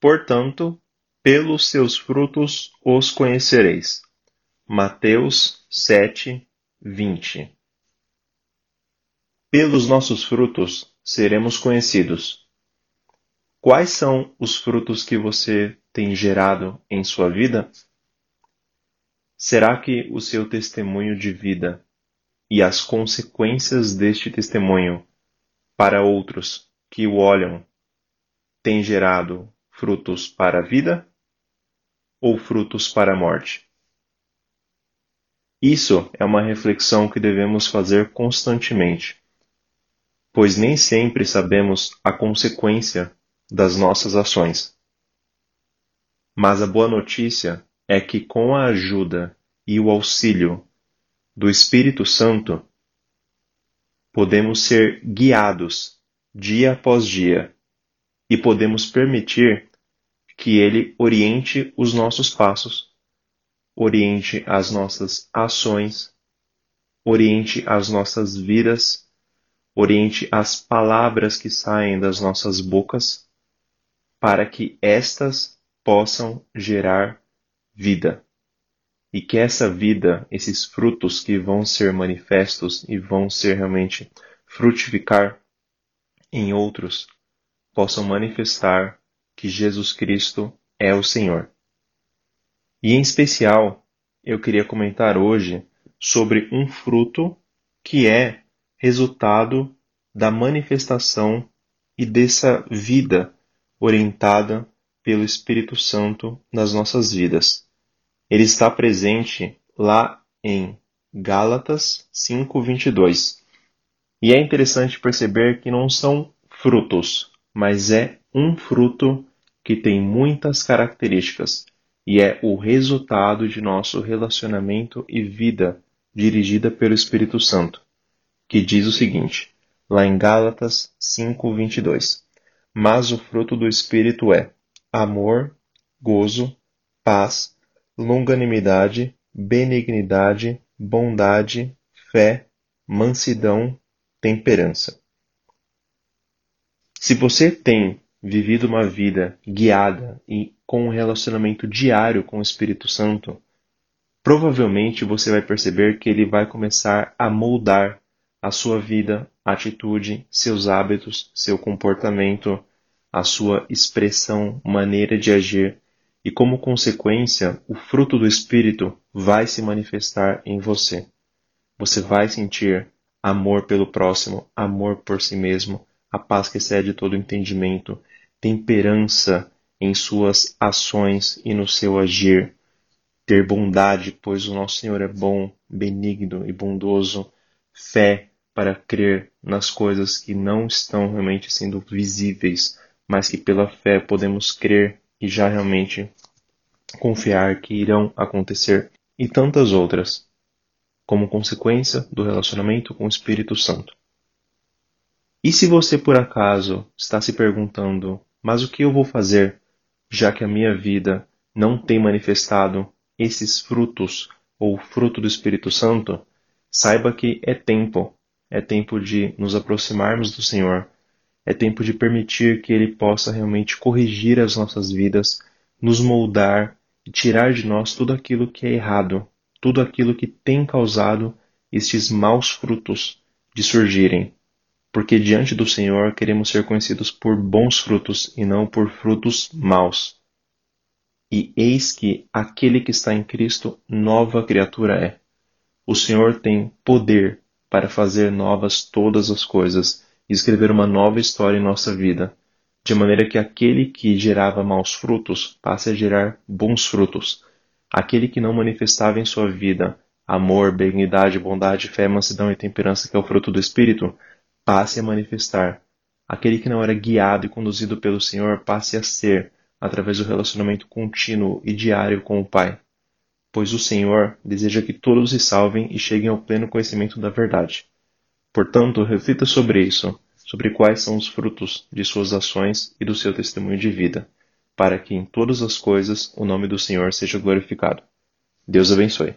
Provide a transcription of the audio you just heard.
Portanto, pelos seus frutos os conhecereis. Mateus 7, 20 Pelos nossos frutos seremos conhecidos. Quais são os frutos que você tem gerado em sua vida? Será que o seu testemunho de vida e as consequências deste testemunho para outros que o olham têm gerado frutos para a vida ou frutos para a morte? Isso é uma reflexão que devemos fazer constantemente, pois nem sempre sabemos a consequência das nossas ações. Mas a boa notícia é que, com a ajuda e o auxílio do Espírito Santo, podemos ser guiados dia após dia e podemos permitir que Ele oriente os nossos passos, oriente as nossas ações, oriente as nossas vidas, oriente as palavras que saem das nossas bocas, para que estas possam gerar vida. E que essa vida, esses frutos que vão ser manifestos e vão ser realmente frutificar em outros, possam manifestar que Jesus Cristo é o Senhor. E em especial, eu queria comentar hoje sobre um fruto que é resultado da manifestação e dessa vida orientada pelo Espírito Santo nas nossas vidas. Ele está presente lá em Gálatas 5:22. E é interessante perceber que não são frutos, mas é um fruto que tem muitas características e é o resultado de nosso relacionamento e vida dirigida pelo Espírito Santo, que diz o seguinte, lá em Gálatas 5:22. Mas o fruto do Espírito é amor, gozo, paz, longanimidade, benignidade, bondade, fé, mansidão, temperança. Se você tem vivido uma vida guiada e com um relacionamento diário com o Espírito Santo, provavelmente você vai perceber que ele vai começar a moldar a sua vida, atitude, seus hábitos, seu comportamento, a sua expressão, maneira de agir, e como consequência, o fruto do Espírito vai se manifestar em você. Você vai sentir amor pelo próximo, amor por si mesmo, a paz que excede todo entendimento, temperança em suas ações e no seu agir, ter bondade, pois o nosso Senhor é bom, benigno e bondoso, fé para crer nas coisas que não estão realmente sendo visíveis, mas que pela fé podemos crer e já realmente confiar que irão acontecer, e tantas outras, como consequência do relacionamento com o Espírito Santo. E se você por acaso está se perguntando, mas o que eu vou fazer, já que a minha vida não tem manifestado esses frutos ou fruto do Espírito Santo, saiba que é tempo, é tempo de nos aproximarmos do Senhor, é tempo de permitir que Ele possa realmente corrigir as nossas vidas, nos moldar e tirar de nós tudo aquilo que é errado, tudo aquilo que tem causado estes maus frutos de surgirem porque diante do Senhor queremos ser conhecidos por bons frutos e não por frutos maus. E eis que aquele que está em Cristo, nova criatura é. O Senhor tem poder para fazer novas todas as coisas e escrever uma nova história em nossa vida, de maneira que aquele que gerava maus frutos passe a gerar bons frutos. Aquele que não manifestava em sua vida amor, benignidade, bondade, fé, mansidão e temperança, que é o fruto do Espírito, passe a manifestar. Aquele que não era guiado e conduzido pelo Senhor passe a ser, através do relacionamento contínuo e diário com o Pai. Pois o Senhor deseja que todos se salvem e cheguem ao pleno conhecimento da verdade. Portanto, reflita sobre isso, sobre quais são os frutos de suas ações e do seu testemunho de vida, para que em todas as coisas o nome do Senhor seja glorificado. Deus abençoe.